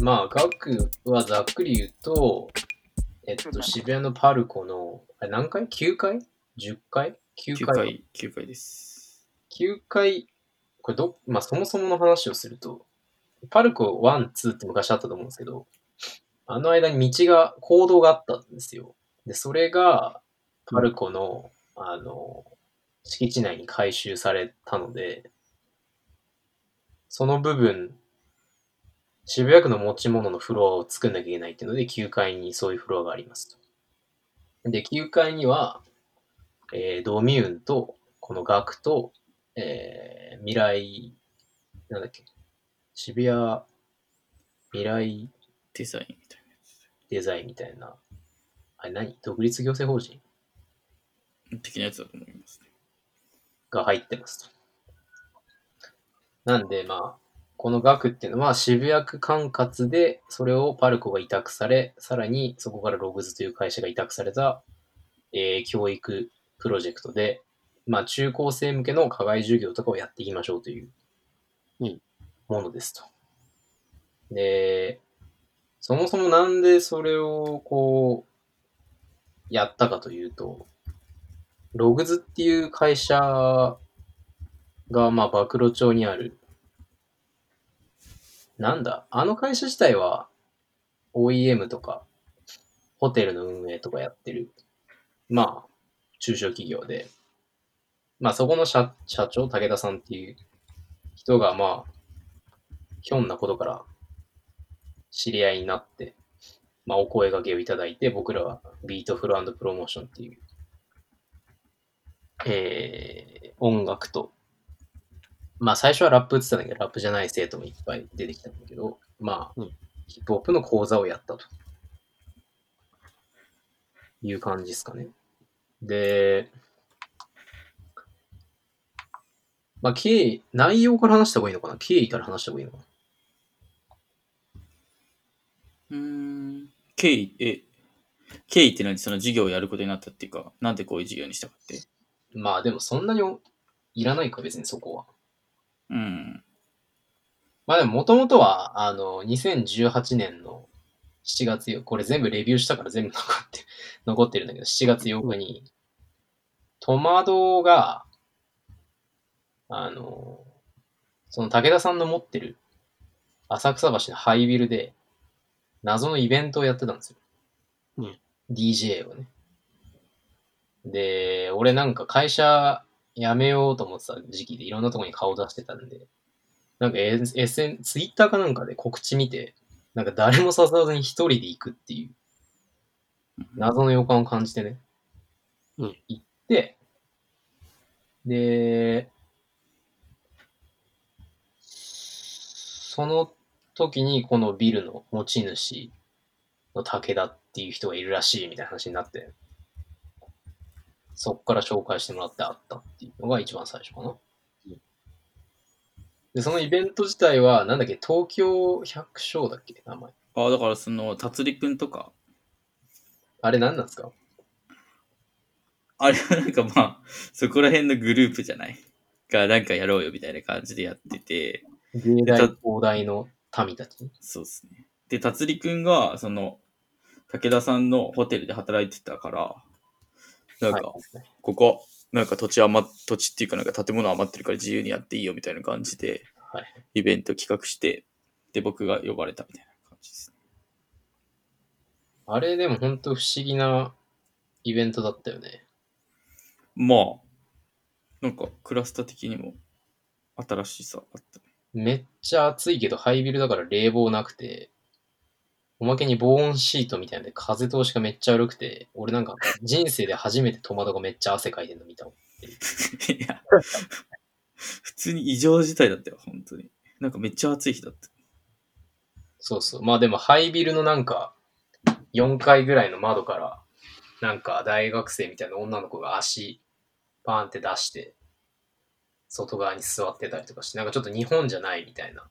まあ、額はざっくり言うと、えっと、渋谷のパルコの、あれ何回 ?9 回 ?10 回 ?9 9回回、9回です。9回、これど、まあそもそもの話をすると、パルコ1、2って昔あったと思うんですけど、あの間に道が、行動があったんですよ。で、それが、パルコの、あの、敷地内に回収されたので、その部分、渋谷区の持ち物のフロアを作んなきゃいけないっていうので、9階にそういうフロアがありますと。で、9階には、えードミューンと、このガクと、えー未来、なんだっけ、渋谷未来デザインみたいデザインみたいな、あれ何？独立行政法人？な。的なやつだと思いますね。が入ってますと。なんで、まあ、この額っていうのは渋谷区管轄で、それをパルコが委託され、さらにそこからログズという会社が委託された、えー教育プロジェクトで、まあ、中高生向けの課外授業とかをやっていきましょうといううんものですと。で、そもそもなんでそれをこう、やったかというと、ログズっていう会社が、まあ、暴露町にある、なんだ、あの会社自体は OEM とか、ホテルの運営とかやってる、まあ、中小企業で、まあ、そこの社社長、武田さんっていう人が、まあ、ひょんなことから知り合いになって、まあ、お声掛けをいただいて、僕らはビートフルプロモーションっていう、えー、音楽と、まあ最初はラップって言ってたんだけど、ラップじゃない生徒もいっぱい出てきたんだけど、まあ、うんヒップホップの講座をやったと。いう感じですかね。で、まあ経緯、内容から話した方がいいのかな？経緯から話した方がいいのかな？うーん。経緯、え、経緯って何？その授業をやることになったっていうか、なんでこういう授業にしたかって？まあでもそんなにいらないか別にそこは。うん。まあでも元々は、あの、2018年の7月よ、これ全部レビューしたから全部残って、残ってるんだけど、7月8日に、トマドが、あの、その武田さんの持ってる浅草橋のハイビルで、謎のイベントをやってたんですよ。うん DJ をね。で、俺なんか会社辞めようと思ってた時期でいろんなとこに顔出してたんで、なんか SN、ツイッターかなんかで告知見て、なんか誰も誘わずに一人で行くっていう、謎の予感を感じてね。うん行って、で、その時にこのビルの持ち主の武田っていう人がいるらしいみたいな話になって、そっから紹介してもらって会ったっていうのが一番最初かな。で、そのイベント自体は、なんだっけ、東京百姓だっけ名前。ああ、だからその、達理くんとか、あれ何なんですか？あれはなんかまあ、そこら辺のグループじゃない？が、なんかやろうよみたいな感じでやってて、芸大、東大の民たち？そうですね。で、達理くんが、その、武田さんのホテルで働いてたから、なんか、はいここ、なんか土地余っ、土地っていうかなんか建物余ってるから自由にやっていいよみたいな感じで、はい。イベント企画して、で、僕が呼ばれたみたいな感じですね。あれでも本当不思議なイベントだったよね。まあ、なんかクラスター的にも新しさあったね。めっちゃ暑いけどハイビルだから冷房なくて、おまけに防音シートみたいなんで風通しがめっちゃ悪くて、俺なんか人生で初めてトマトがめっちゃ汗かいてるの見たもん。いや、普通に異常事態だったよ、本当に。なんかめっちゃ暑い日だった。そうそう。まあでもハイビルのなんか4階ぐらいの窓から、なんか大学生みたいな女の子が足パーンって出して、外側に座ってたりとかして、なんかちょっと日本じゃないみたいな。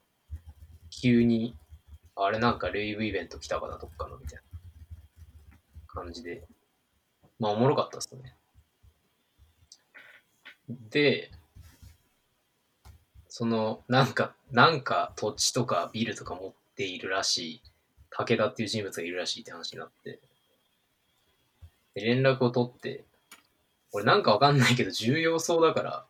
急に、あれなんかレイブイベント来たかな、どっかのみたいな感じで、まあおもろかったですね。で、その、なんか、なんか土地とかビルとか持っているらしい、武田っていう人物がいるらしいって話になって、で連絡を取って、俺なんかわかんないけど重要そうだから、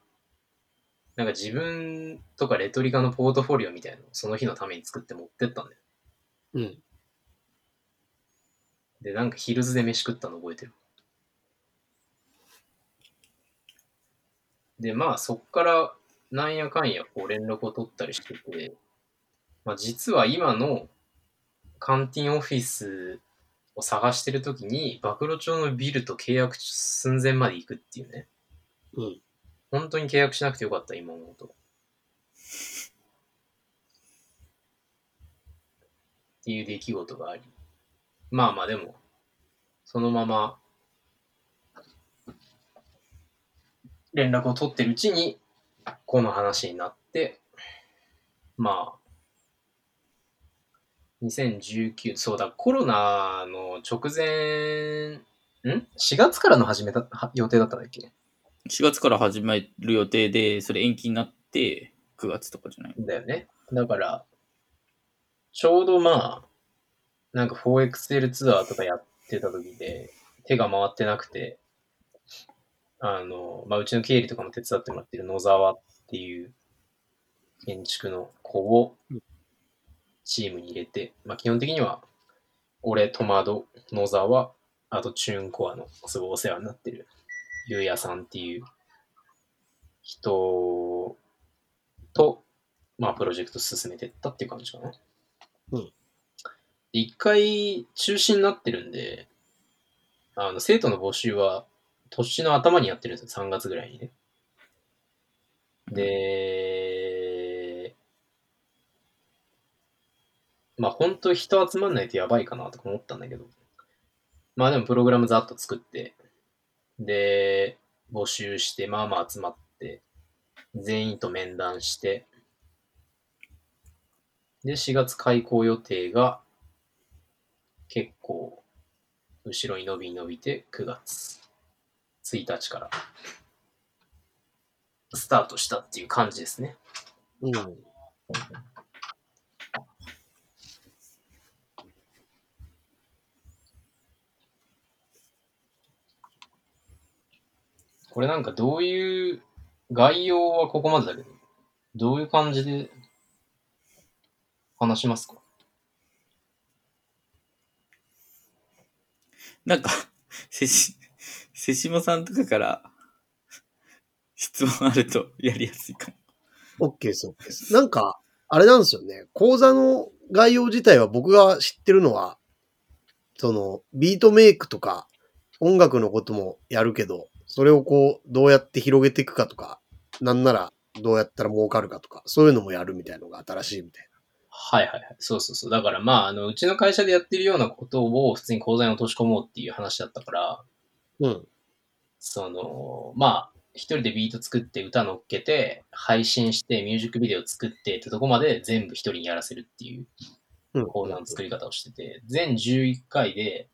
なんか自分とかレトリカのポートフォリオみたいなのをその日のために作って持ってったんだよ。うん。で、なんかヒルズで飯食ったの覚えてる？で、まあそっからなんやかんやこう連絡を取ったりしてて、まあ実は今のカンティンオフィスを探してるときに、暴露町のビルと契約寸前まで行くっていうね。うん。本当に契約しなくてよかった、今思うと。っていう出来事があり。まあまあでも、そのまま、連絡を取ってるうちに、この話になって、まあ、2019、そうだ、コロナの直前、ん ?4 月からの始めた予定だったんだっけ？4月から始める予定で、それ延期になって、9月とかじゃない？だよね。だから、ちょうどまあ、なんか 4XL ツアーとかやってた時で、手が回ってなくて、あの、まあ、うちの経理とかも手伝ってもらってる野沢っていう建築の子をチームに入れて、まあ、基本的には、俺、トマド、野沢、あとチューンコアのすごいお世話になってる、ゆうやさんっていう人と、まあ、プロジェクト進めてったっていう感じかな。うんで。一回中止になってるんで、あの、生徒の募集は年の頭にやってるんですよ、3月ぐらいにね。で、まあ、本当人集まんないとやばいかなとか思ったんだけど、まあでもプログラムざっと作って、で、募集して、まあまあ集まって、全員と面談して、で、4月開校予定が、結構、後ろに伸び伸びて、9月1日から、スタートしたっていう感じですね。うん。これなんかどういう、概要はここまでだけど、どういう感じで話しますか？なんか、せし、せしもさんとかから質問あるとやりやすいかも。OK です、OK です。なんか、あれなんですよね。講座の概要自体は僕が知ってるのは、その、ビートメイクとか、音楽のこともやるけど、それをこう、どうやって広げていくかとか、なんなら、どうやったら儲かるかとか、そういうのもやるみたいのが新しいみたいはいはいはい。そうそうそう。だからまあ、あの、うちの会社でやってるようなことを普通に講座に落とし込もうっていう話だったから、な。うん。その、まあ、一人でビート作って歌乗っけて、配信して、ミュージックビデオ作ってってとこまで全部一人にやらせるっていううん。講座の作り方をしてて、全11回で、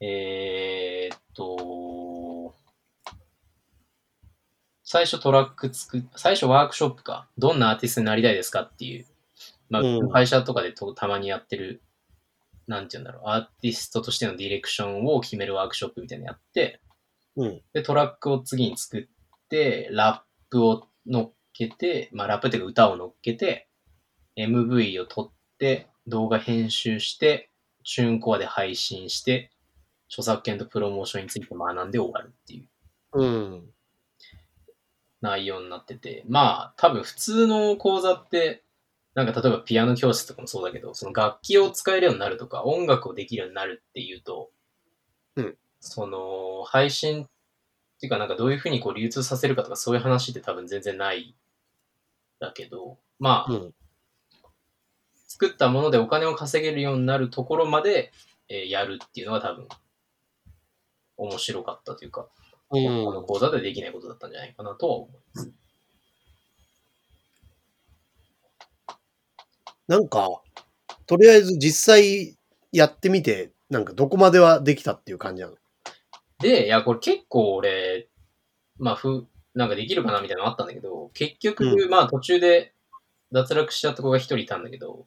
えーっと、最初トラック作っ、最初ワークショップか。どんなアーティストになりたいですかっていう。まあ、うん会社とかでとたまにやってる、なんて言うんだろう、アーティストとしてのディレクションを決めるワークショップみたいなのやって、うん。で、トラックを次に作って、ラップを乗っけて、まあ、ラップっていうか歌を乗っけて、MV を撮って、動画編集して、チューンコアで配信して、著作権とプロモーションについて学んで終わるっていううん。内容になってて、まあ、多分普通の講座って、なんか例えばピアノ教室とかもそうだけど、その楽器を使えるようになるとか、音楽をできるようになるっていうと、うんその、配信っていうかなんかどういうふうにこう流通させるかとかそういう話って多分全然ないだけど、まあ、うん。作ったものでお金を稼げるようになるところまで、えーやるっていうのが多分、面白かったというか、うん。この講座でできないことだったん。じゃないかなとは思います。なん。か、とりあえず実際やってみてなん。かどこまではできたっていう感じなので、いや、これ結構俺、まあ、ふ、なん。かできるかなみたいなのあったん。だけど、結局、うまあ途中で脱落しちゃった子が一人いたん。だけど、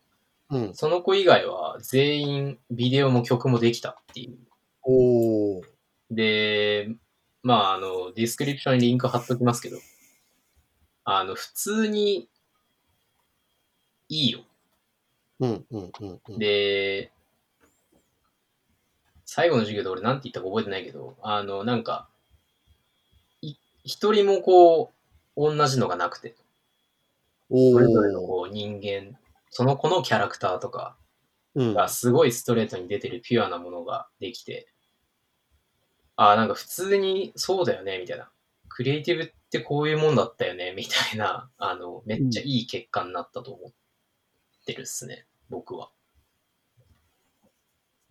うん。その子以外は全員ビデオも曲もできたっていう。おー。で、まあ、あの、ディスクリプションにリンク貼っときますけど、あの、普通にいいよ。うんうんうんうん。で、最後の授業で俺なんて言ったか覚えてないけど、あの、なんか、い一人もこう、同じのがなくて、おそれぞれのー。こう人間、その子のキャラクターとかうん。がすごいストレートに出てるピュアなものができて、ああ、なんか普通にそうだよね、みたいな。クリエイティブってこういうもんだったよね、みたいな、あの、めっちゃいい結果になったと思ってるっすね、僕は。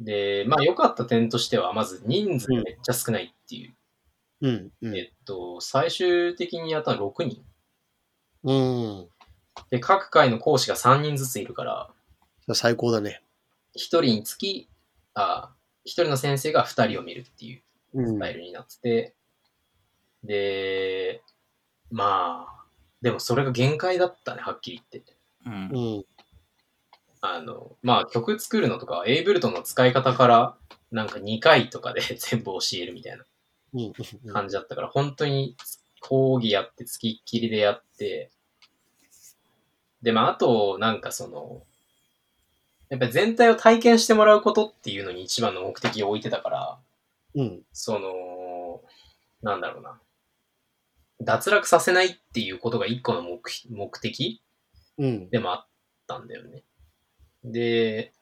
で、まあ良かった点としては、まず人数めっちゃ少ないっていう。うんうん。えっと、最終的にやったの6人。うん。で、各回の講師が3人ずついるから、最高だね。1人につき、あ1人の先生が2人を見るっていううんスタイルになってて、で、まあ、でもそれが限界だったね、はっきり言って。うんうん。あの、まあ曲作るのとか、エイブルトンの使い方から、なんか2回とかで 全部教えるみたいなうんうん。感じだったから、本当に講義やって、付きっきりでやって、で、まああと、なんかその、やっぱり全体を体験してもらうことっていうのに一番の目的を置いてたから、うん。その、なんだろうな。脱落させないっていうことが一個の目目的？うん。でもあったんだよね。で、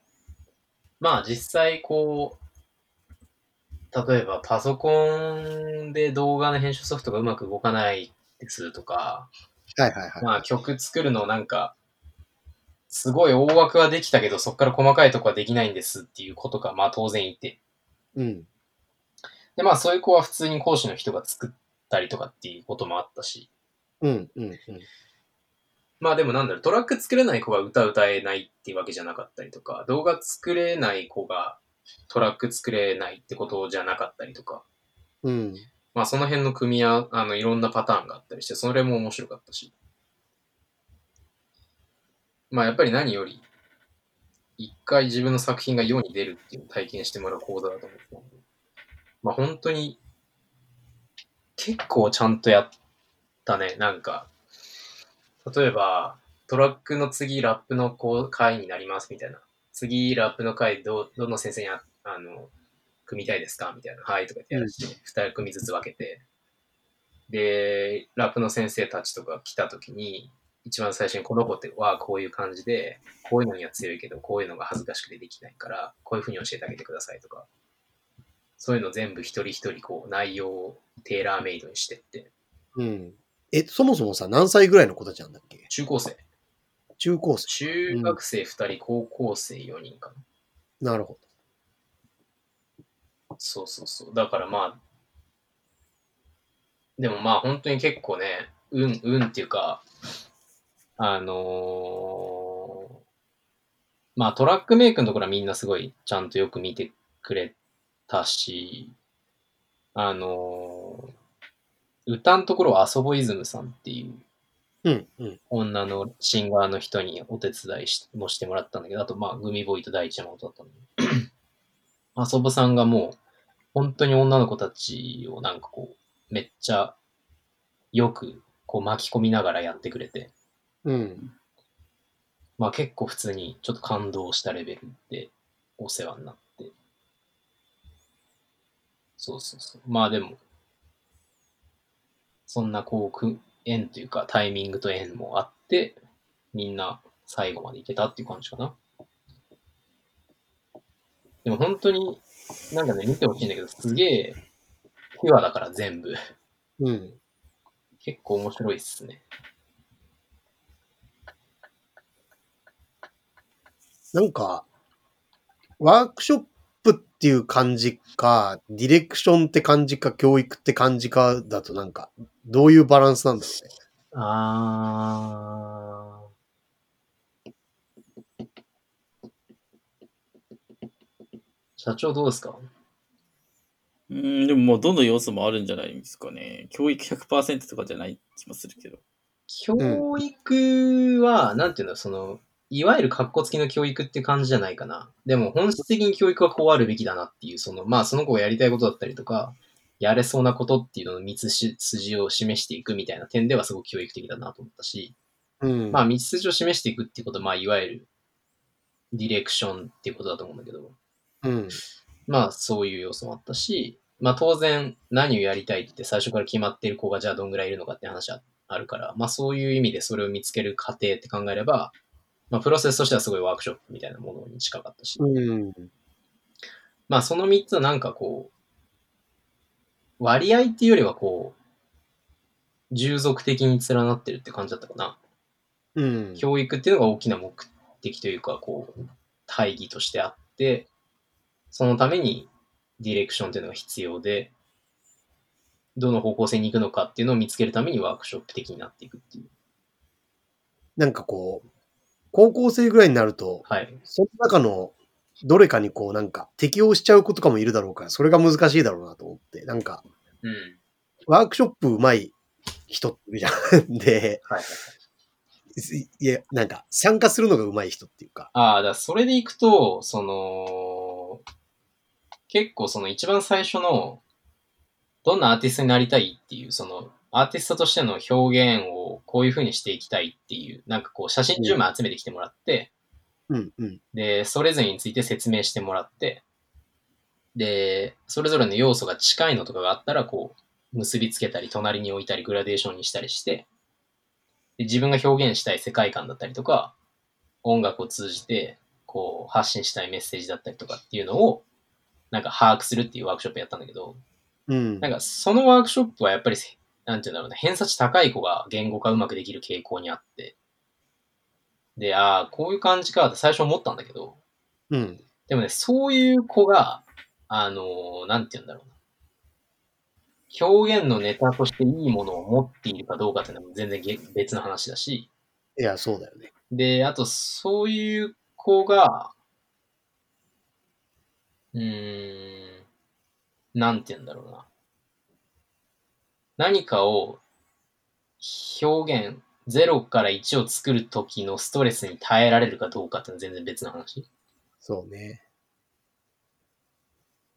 まあ実際こう、例えばパソコンで動画の編集ソフトがうまく動かないですとか、はいはいはい。まあ曲作るのなんか、すごい大枠はできたけど、そこから細かいとこはできないんですっていうことがまあ当然いて。うん。で、まあそういう子は普通に講師の人が作ったりとかっていうこともあったし。うんうんうん。まあでもなんだろう、トラック作れない子が歌歌えないっていうわけじゃなかったりとか、動画作れない子がトラック作れないってことじゃなかったりとか、うん。まあその辺の組み合わ、あの、いろんなパターンがあったりして、それも面白かったし。まあやっぱり何より、一回自分の作品が世に出るっていうのを体験してもらう講座だと思ってたんで、まあ本当に、結構ちゃんとやったね、なんか、例えば、トラックの次ラップのこう回になりますみたいな。次ラップの回ど、どの先生にああの、組みたいですか？みたいな。はいとかってやらして、二、人組ずつ分けて。で、ラップの先生たちとか来た時に、一番最初にこの子ってはこういう感じで、こういうのには強いけど、こういうのが恥ずかしくてできないから、こういうふうに教えてあげてくださいとか。そういうの全部一人一人こう内容をテーラーメイドにしてって。うん。え、そもそもさ、何歳ぐらいの子たちなんだっけ？中高生。中高生。中学生二人、高校生4人かな。なるほそうそうそう。だからまあ、でもまあ本当に結構ね、運、運っていうか、あのーまあトラックメイクのところはみんなすごいちゃんとよく見てくれたし、あのー歌のところはアソボイズムさんっていうど。うんうん。女のシンガーの人にお手伝いしもしてもらったんだけど、あとまあグミボーイと第一山本だったんで。アソボさんがもう、本当に女の子たちをなんかこう、めっちゃよくこう巻き込みながらやってくれて、うん。まあ結構普通にちょっと感動したレベルでお世話になって。そうそうそう。まあでも、そんなこうく、縁というかタイミングと縁もあって、みんな最後までいけたっていう感じかな。でも本当に、なんかね、見てほしいんだけど、すげえ、ピュアだから全部。うん。結構面白いっすね。なんか、ワークショップっていう感じか、ディレクションって感じか、教育って感じかだとなんか、どういうバランスなんだろうね。あー。社長どうですか？うん、でももうどの要素もあるんじゃないですかね。教育100%とかじゃない気もするけど。教育は、なんていうの、その、いわゆる格好付きの教育って感じじゃないかな。でも本質的に教育はこうあるべきだなっていう、その、まあその子がやりたいことだったりとか、やれそうなことっていうのの道筋を示していくみたいな点ではすごく教育的だなと思ったし、うん。まあ道筋を示していくっていうことは、まあいわゆるディレクションっていうことだと思うんだけど、うん。まあそういう要素もあったし、まあ当然何をやりたいって最初から決まっている子がじゃあどんぐらいいるのかって話はあるから、まあそういう意味でそれを見つける過程って考えれば、まあプロセスとしてはすごいワークショップみたいなものに近かったし、うん。まあその3つはなんかこう、割合っていうよりはこう、従属的に連なってるって感じだったかな。うん。教育っていうのが大きな目的というか、こう、大義としてあって、そのためにディレクションっていうのが必要で、どの方向性に行くのかっていうのを見つけるためにワークショップ的になっていくっていう。なんかこう、高校生ぐらいになると、はい。その中のどれかにこうなんか適応しちゃう子とかもいるだろうから、それが難しいだろうなと思って、なんか、うん。ワークショップ上手い人っているじゃん。で、はい。いや、なんか参加するのが上手い人っていうか。ああ、だそれでいくと、その、結構その一番最初の、どんなアーティストになりたいっていう、その、アーティストとしての表現をこういう風にしていきたいっていう、なんかこう写真10枚集めてきてもらって、うんうん。で、それぞれについて説明してもらって、で、それぞれの要素が近いのとかがあったら、こう、結びつけたり、隣に置いたり、グラデーションにしたりして、で自分が表現したい世界観だったりとか、音楽を通じて、こう、発信したいメッセージだったりとかっていうのを、なんか把握するっていうワークショップやったんだけど、うん。なんかそのワークショップはやっぱり、なんていうんだろうな、偏差値高い子が言語化うまくできる傾向にあって、で、ああ、こういう感じかって最初思ったんだけど、うん。でもね、そういう子が、あのーなんて言うんだろうな。表現のネタとしていいものを持っているかどうかっていうのも全然げ別の話だし、いや、そうだよね。で、あと、そういう子が、うーん、なんて言うんだろうな。何かを表現、0から1を作る時のストレスに耐えられるかどうかっていうのは全然別の話。そうね。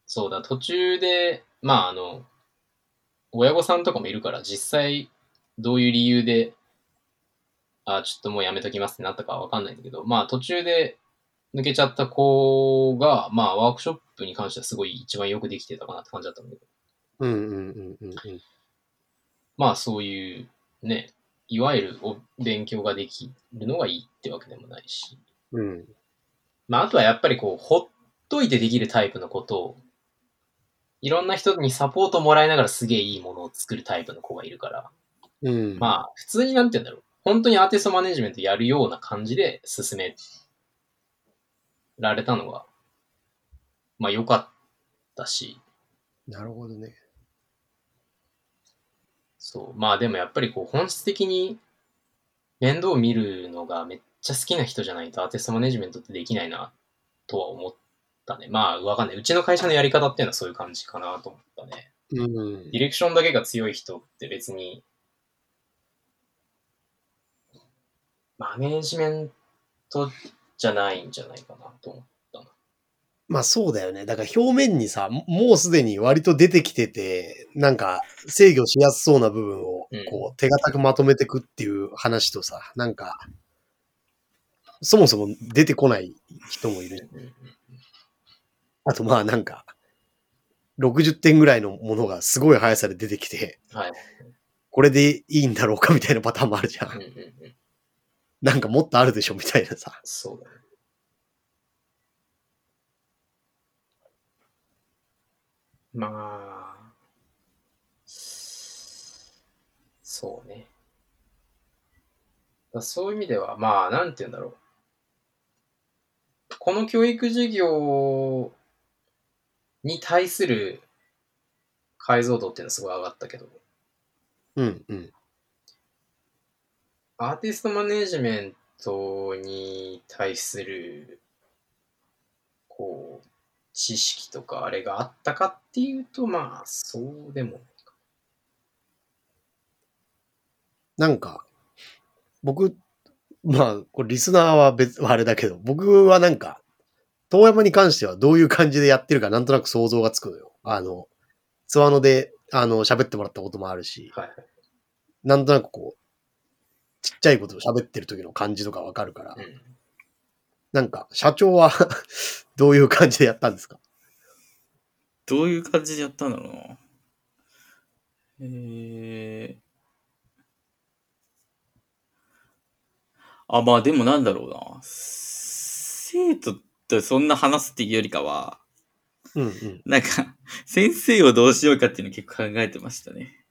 そうだ、途中で、まああの、親御さんとかもいるから、実際どういう理由で、あ、ちょっともうやめときますってなったかはわかんないんだけど、まあ途中で抜けちゃった子が、まあワークショップに関してはすごい一番よくできてたかなって感じだったんだけど、うんうんうんうんうん。まあそういうね、いわゆるお勉強ができるのがいいってわけでもないし、うん。まああとはやっぱりこう、ほっといてできるタイプのことを、いろんな人にサポートもらいながらすげえいいものを作るタイプの子がいるから、うん。まあ、普通になんて言うんだろう。本当にアーティストマネジメントやるような感じで進められたのが、まあ良かったし、なるほどね。そう。まあでもやっぱりこう本質的に面倒を見るのがめっちゃ好きな人じゃないとアーティストマネジメントってできないなとは思ったね。まあわかんない。うちの会社のやり方っていうのはそういう感じかなと思ったね。うんデ。ィレクションだけが強い人って別に、マネージメントじゃないんじゃないかなと思っ。まあそうだよね。だから表面にさ、ももうすでに割と出てきてて、なんか制御しやすそうな部分をうんこう手堅くまとめてくっていう話とさ、なんか、そもそも出てこない人もいる。あとまあなんか、60点ぐらいのものがすごい速さで出てきて、はい。これでいいんだろうかみたいなパターンもあるじゃん。なんかもっとあるでしょみたいなさ。そうだね。まあ、そうね。だそういう意味では、まあ、なんて言うんだろう。この教育事業に対する解像度っていうのはすごい上がったけど、うんうん。アーティストマネージメントに対する、こう、知識とかあれがあったかっていうと、まあ、そうでもないか。なんか、僕、まあ、これリスナーは別、あれだけど、僕はなんか、遠山に関してはどういう感じでやってるかなんとなく想像がつくのよ。あの、ツワノで、あの、喋ってもらったこともあるし、はいはい。なんとなくこう、ちっちゃいことを喋ってる時の感じとかわかるから、うん。なんか、社長は どういう感じでやったんですか？どういう感じでやったんだろうな。えー。あ、まあでもなんだろうな。生徒とそんな話すっていうよりかは、うんうん。なんか、先生をどうしようかっていうの結構考えてましたね。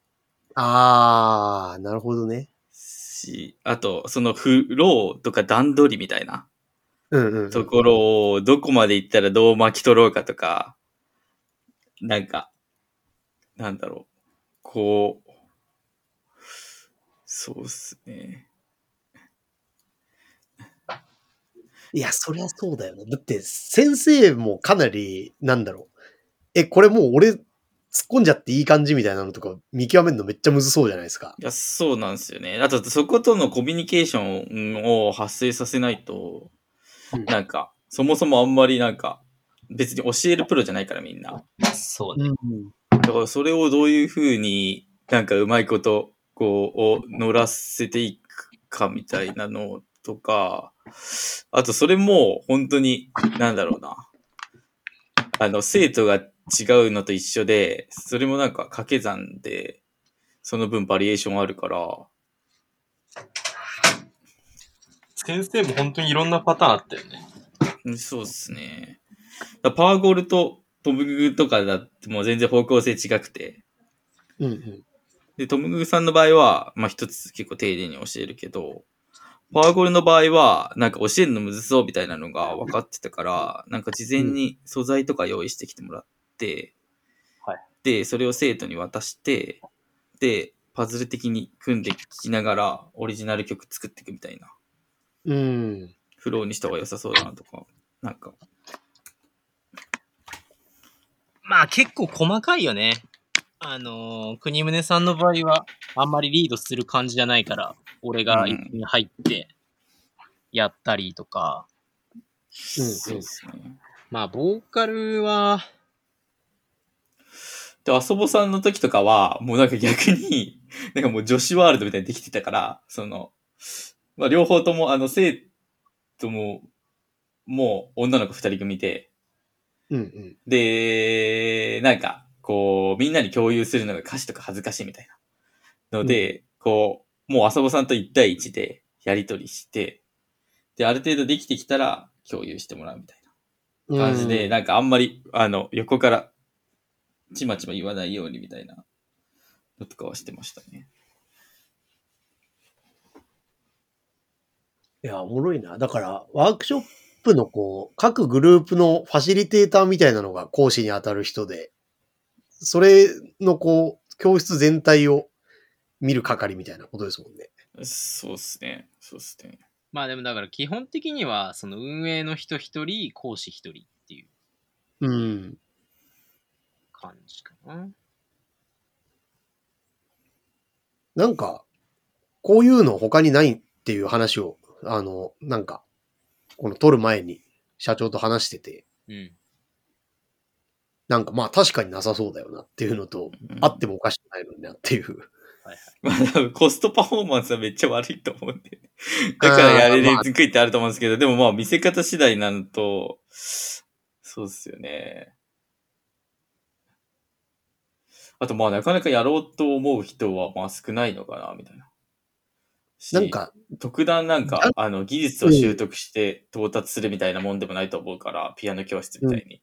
あー、なるほどね。し、あと、そのフローとか段取りみたいなうんうんうん。ところをどこまで行ったらどう巻き取ろうかとか、なんか、なんだろう。こう、そうっすね。いや、そりゃそうだよね。だって、先生もかなり、なんだろう。え、これもう俺、突っ込んじゃっていい感じみたいなのとか見極めるのめっちゃむずそうじゃないですか。いや、そうなんですよね。あと、そことのコミュニケーションを発生させないと、うんなんか、そもそもあんまりなんか、別に教えるプロじゃないからみんな。そうね。うん。だからそれをどういうふうになんかうまいこと、こう、を乗らせていくかみたいなのとか、あとそれも本当に、なんだろうな。あの、生徒が違うのと一緒で、それもなんか掛け算で、その分バリエーションあるから、先生も本当にいろんなパターンあったよね。うんそうですね。だパワーゴールとトムググとかだってもう全然方向性違くて、うんうん。で、トムググさんの場合は、まあ一つ結構丁寧に教えるけど、パワーゴールの場合は、なんか教えるのむずそうみたいなのが分かってたから、なんか事前に素材とか用意してきてもらって、はいで、それを生徒に渡して、で、パズル的に組んで聴きながら、オリジナル曲作っていくみたいな、うん。フローにした方が良さそうだなとか、なんか、まあ結構細かいよね。あのー国宗さんの場合はあんまりリードする感じじゃないから、俺が一緒に入ってやったりとか。うんそうですね。まあボーカルは、で、あそぼさんの時とかは、もうなんか逆に、なんかもう女子ワールドみたいにできてたから、その、まあ両方とも、あの、生徒も、もう女の子二人組で、うんうん。で、なんか、こう、みんなに共有するのが歌詞とか恥ずかしいみたいな。ので、こう、もうあそぼさんと一対一でやりとりして、で、ある程度できてきたら共有してもらうみたいな。感じで、うんなんかあんまり、あの、横から、ちまちま言わないようにみたいなのとかはしてましたね。いや、おもろいな。だから、ワークショップのこう、各グループのファシリテーターみたいなのが講師に当たる人で、それのこう、教室全体を見る係みたいなことですもんね。そうっすね。そうっすね。まあでもだから基本的にはその運営の人一人、講師一人っていううん。感じかな。なんか、こういうの他にないっていう話を、あの、なんか、この撮る前に社長と話してて、うん。なんかまあ確かになさそうだよなっていうのと、うんあってもおかしくないのになっていう。まあ多分コストパフォーマンスはめっちゃ悪いと思うんで。だからやれにくいってあると思うんですけど、でもまあ見せ方次第なのと、そうっすよね。あとまあなかなかやろうと思う人はまあ少ないのかな、みたいな。しなん、か、特段なんか、あの、技術を習得して到達するみたいなもんでもないと思うから、ピアノ教室みたいに。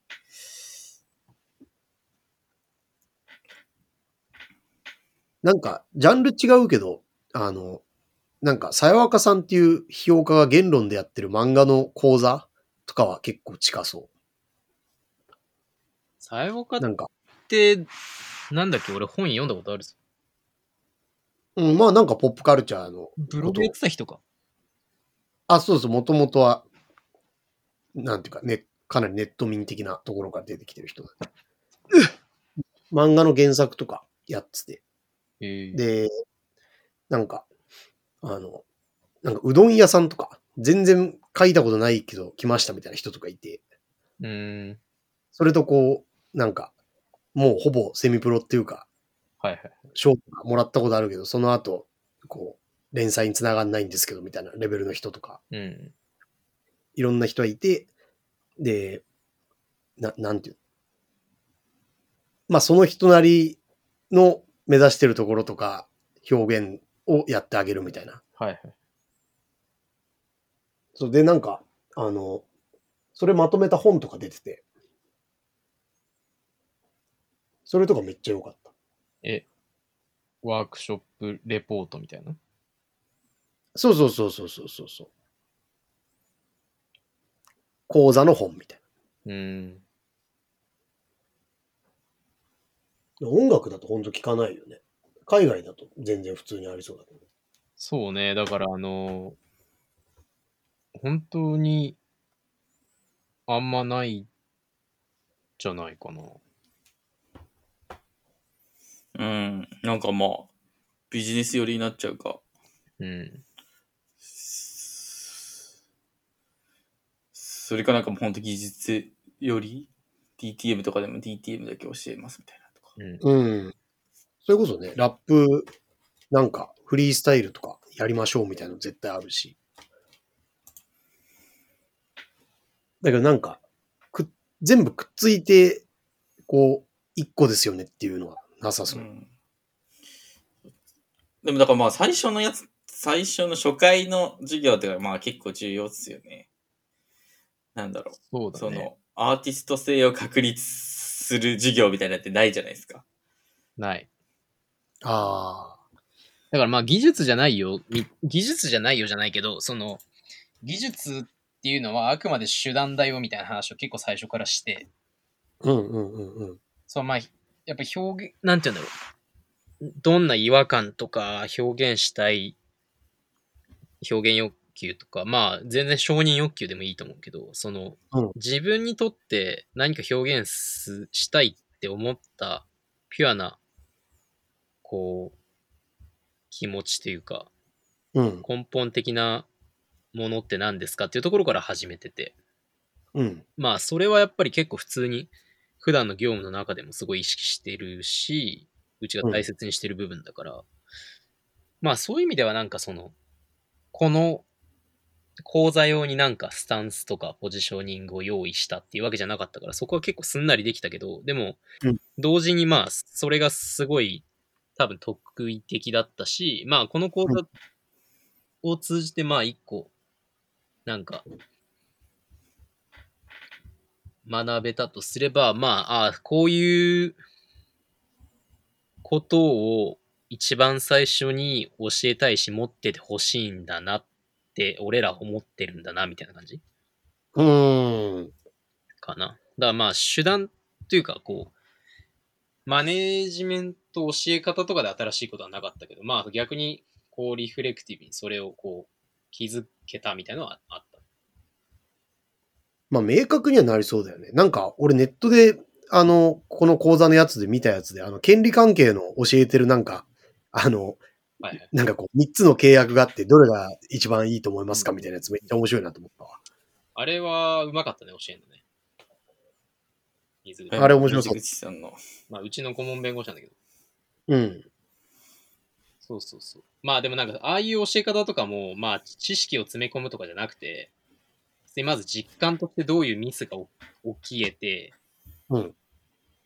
なんか、ジャンル違うけど、あの、なんか、さやわかさんっていう批評家が言論でやってる漫画の講座とかは結構近そさやわかう。なんか、って、なんだっけ？俺本読んだことあるぞ。うん、まあなんかポップカルチャーの。ブログやってた人か。あ、そうそう、もともとは、なんていうかね、かなりネット民的なところから出てきてる人だね。漫画の原作とかやってて。えー、で、なんか、あの、なんかうどん屋さんとか、全然書いたことないけど来ましたみたいな人とかいて、うーん。それとこう、なんか、もうほぼセミプロっていうか、はいはい。賞もらったことあるけど、その後、こう、連載につながんないんですけど、みたいなレベルの人とか、うん。いろんな人がいて、で、な、なんていうのまあ、その人なりの目指してるところとか、表現をやってあげるみたいな。はいはい。そうで、なんか、あの、それまとめた本とか出てて、それとかめっちゃ良かった。え、ワークショップレポートみたいな？そうそうそうそうそうそうそう。講座の本みたいうーん。な。音楽だと本当聞かないよね。海外だと全然普通にありそうだけど。そうね。だから、あの本当に、あんまない、じゃないかな。うん。なんかまあ、ビジネス寄りになっちゃうか。うん。それかなんかもうほんと技術より？DTM とかでも DTM だけ教えますみたいなとか。うん。うん。それこそね、ラップ、なんかフリースタイルとかやりましょうみたいなの絶対あるし。だけどなんか、く全部くっついて、こう、一個ですよねっていうのはなさそうう。んでもだからまあ最初のやつ、最初の初回の授業ってかまあ結構重要ですよね。なんだろう。そうだね。そのアーティスト性を確立する授業みたいなのってないじゃないですか。ない。ああ。だからまあ技術じゃないよ、み技術じゃないよじゃないけど、その技術っていうのはあくまで手段だよみたいな話を結構最初からして、うんうんうんうん。そうまあ、やっぱ表現、なんて言うんだろう。どんな違和感とか表現したい表現欲求とか、まあ全然承認欲求でもいいと思うけど、その、うん自分にとって何か表現すしたいって思ったピュアな、こう、気持ちというか、うん。根本的なものって何ですかっていうところから始めてて、うん。まあそれはやっぱり結構普通に普段の業務の中でもすごい意識してるし、うちが大切にしてる部分だから、まあそういう意味ではなんかその、この講座用になんかスタンスとかポジショニングを用意したっていうわけじゃなかったから、そこは結構すんなりできたけど、でもうん、同時にまあそれがすごい多分得意的だったし、まあこの講座を通じてまあ一個、なんか、学べたとすれば、まあ、ああ、こういうことを一番最初に教えたいし、持っててほしいんだなって、俺ら思ってるんだな、みたいな感じ？うーん。かな。だからまあ、手段というか、こう、マネージメント教え方とかで新しいことはなかったけど、まあ逆に、こう、リフレクティブにそれをこう、気づけたみたいなのはあった。まあ、明確にはなりそうだよね。なんか、俺ネットで、あの、この講座のやつで見たやつで、あの、権利関係の教えてるなんか、あの、はいはい。なんかこう、3つの契約があって、どれが一番いいと思いますかみたいなやつめっちゃ面白いなと思ったわ。あれはうまかったね、教えるのね。水口。あれ面白そう水口さんの。まあ、うちの顧問弁護士なんだけど。うん。そうそうそう。まあでもなんか、ああいう教え方とかも、まあ、知識を詰め込むとかじゃなくて、でまず実感としてどういうミスが起きえて、うん。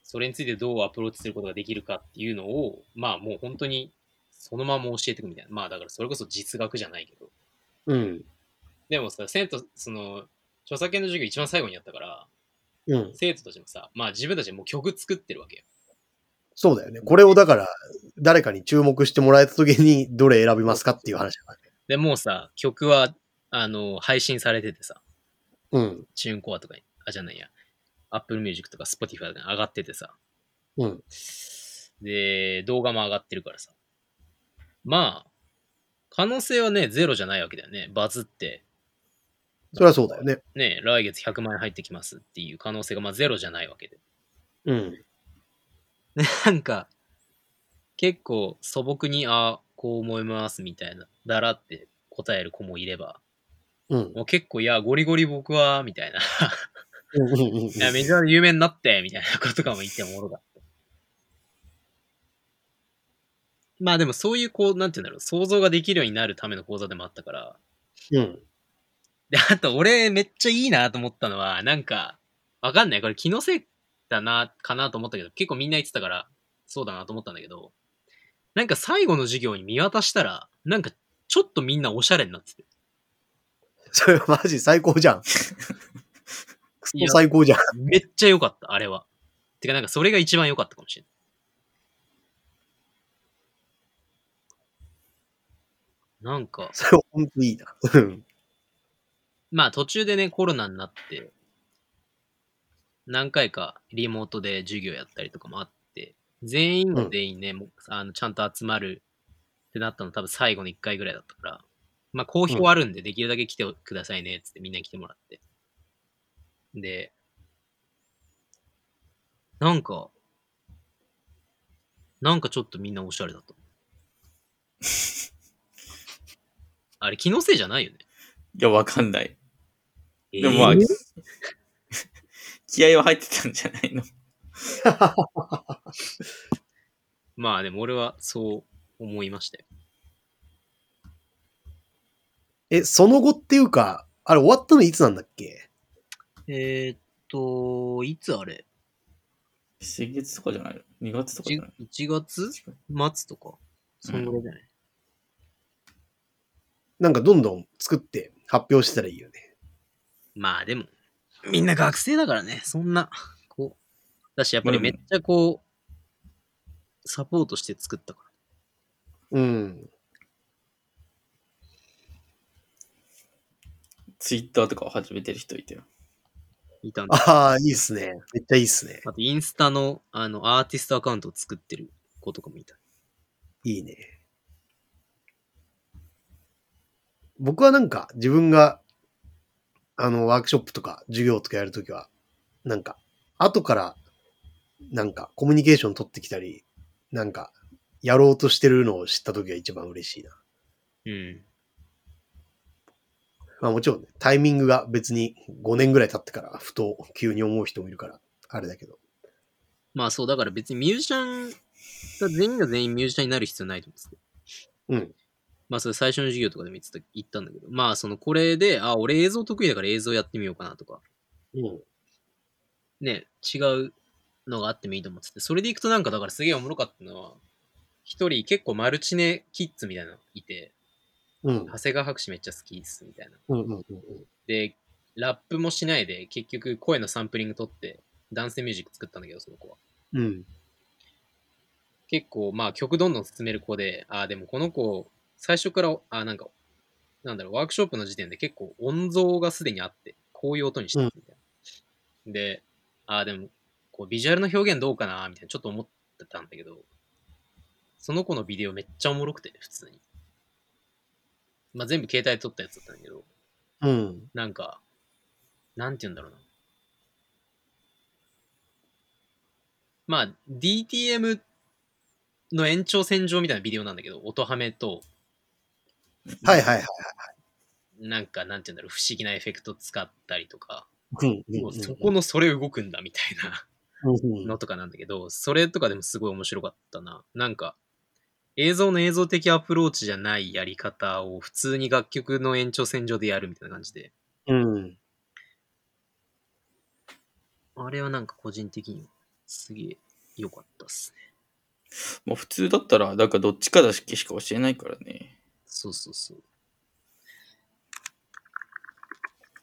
それについてどうアプローチすることができるかっていうのを、まあもう本当にそのまま教えていくみたいな。まあだからそれこそ実学じゃないけど。うん。でもさ、生徒、その、著作権の授業一番最後にやったから、うん。生徒たちもさ、まあ自分たちもう曲作ってるわけよ。そうだよね。これをだから、誰かに注目してもらえた時に、どれ選びますかっていう話だからね。で、もうさ、曲は、あの、配信されててさ、うん。チューンコアとかに、あ、じゃないや、Apple Music とか Spotify とかに上がっててさ、うん。で、動画も上がってるからさ。まあ、可能性はね、ゼロじゃないわけだよね。バズって、それはそうだよね。ね、来月100万円入ってきますっていう可能性がまあゼロじゃないわけで。うん。でなんか、結構素朴に、あこう思いますみたいな、だらって答える子もいれば、うん。もう結構、いや、ゴリゴリ僕は、みたいな。いや、メジャーで有名になって、みたいなことかも言っておもろかった。まあでもそういう、こう、なんていうんだろう、想像ができるようになるための講座でもあったから。うん。で、あと俺めっちゃいいなと思ったのは、なんか、わかんない。これ気のせいだな、かなと思ったけど、結構みんな言ってたから、そうだなと思ったんだけど、なんか最後の授業に見渡したら、なんかちょっとみんなおしゃれになってて。それマジ最高じゃん。クソ最高じゃん。めっちゃ良かった、あれは。てかなんかそれが一番良かったかもしれない。なんか、それは本当いいな。うんまあ途中でね、コロナになって、何回かリモートで授業やったりとかもあって、全員が全員ね、もうあのちゃんと集まるってなったの多分最後の1回ぐらいだったから、まあ好評あるんでできるだけ来てくださいねっつってみんなに来てもらって。で、なんか、なんかちょっとみんなおしゃれだった。あれ気のせいじゃないよね。いや、わかんない。でもまあえー、気合は入ってたんじゃないの？まあでも俺はそう思いましたよ。え、その後っていうか、あれ終わったのいつなんだっけ？えー、っと、いつあれ？先月とかじゃない？の ?2 月とかじゃない ?1 月？末とか？そんぐらいじゃない、なんかどんどん作って発表してたらいいよね。まあでも、みんな学生だからね、そんな、こう。だしやっぱりめっちゃこう、サポートして作ったから。うん。ツイッターとかを始めてる人いたよ。いたんで。ああ、いいっすね。めっちゃいいっすね。あとインスタのあのアーティストアカウントを作ってる子とかもいた。いいね。僕はなんか自分が、あの、ワークショップとか授業とかやるときは、なんか、後から、なんかコミュニケーション取ってきたり、なんか、やろうとしてるのを知ったときが一番嬉しいな。うん。まあもちろんね、タイミングが別に5年ぐらい経ってから、ふと急に思う人もいるから、あれだけど。まあそう、だから別にミュージシャンが全員が全員ミュージシャンになる必要ないと思うんですよ。うん。まあそれ最初の授業とかでも言ってた言ったんだけど、まあそのこれで、あ、俺映像得意だから映像やってみようかなとか、うん。ね、違うのがあってもいいと思ってて、それでいくとなんかだからすげえおもろかったのは、一人結構マルチネキッズみたいなのいて、うん。長谷川博士めっちゃ好きですみたいな。うん。うん。うん。で、ラップもしないで結局声のサンプリング取ってダンスミュージック作ったんだけど、その子は。うん。結構まあ曲どんどん進める子で、ああ、でもこの子、最初から、あなんか、なんだろう、ワークショップの時点で結構音像がすでにあって、こういう音にしてるみたいな。で、ああ、でも、こうビジュアルの表現どうかなみたいなちょっと思ってたんだけど、その子のビデオめっちゃおもろくて、普通に。まあ全部携帯で撮ったやつだったんだけど、うん。なんか、なんて言うんだろうな。まあ、DTM の延長線上みたいなビデオなんだけど、音ハメと、はいはいはい。なんか、なんて言うんだろう、不思議なエフェクト使ったりとか、うん。もうそこのそれ動くんだみたいなうんのとかなんだけど、それとかでもすごい面白かったな。なんか、映像の映像的アプローチじゃないやり方を普通に楽曲の延長線上でやるみたいな感じで、うん。あれはなんか個人的にはすげえ良かったっすね。もう普通だったら、だからどっちかだけしか教えないからね。そうそうそう。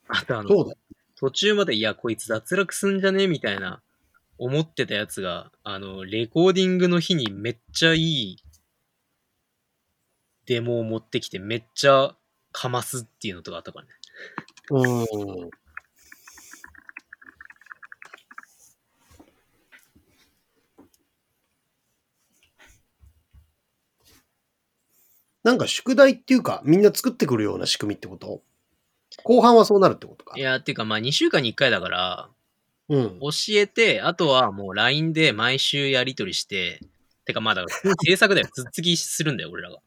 あとあの。途中まで、いや、こいつ脱落すんじゃね？みたいな、思ってたやつが、あの、レコーディングの日にめっちゃいいデモを持ってきて、めっちゃかますっていうのとかあったからね。うん。なんか宿題っていうか、みんな作ってくるような仕組みってこと？後半はそうなるってことかい。や、っていうかまあ2週間に1回だから、うん。教えて、あとはもう LINE で毎週やり取りして、てかまあだから制作だよ。つっつきするんだよ、俺らが。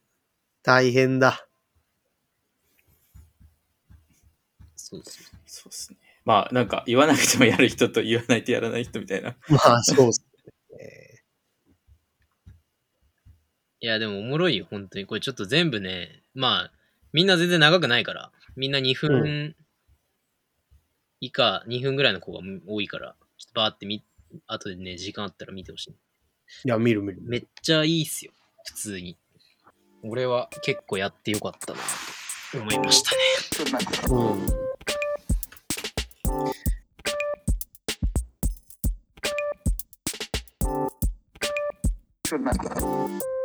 大変だ。そうそう。そうですね。まあ、なんか言わなくてもやる人と言わないとやらない人みたいな。まあ、そうっすね。いや、でもおもろいよ、本当に。これちょっと全部ね、まあ、みんな全然長くないから、みんな2分以下、2分ぐらいの子が多いから、ちょっとバーってみ、後でね、時間あったら見てほしい。いや、見る見る。めっちゃいいっすよ、普通に。俺は結構やってよかったなと思いましたね。うん。うん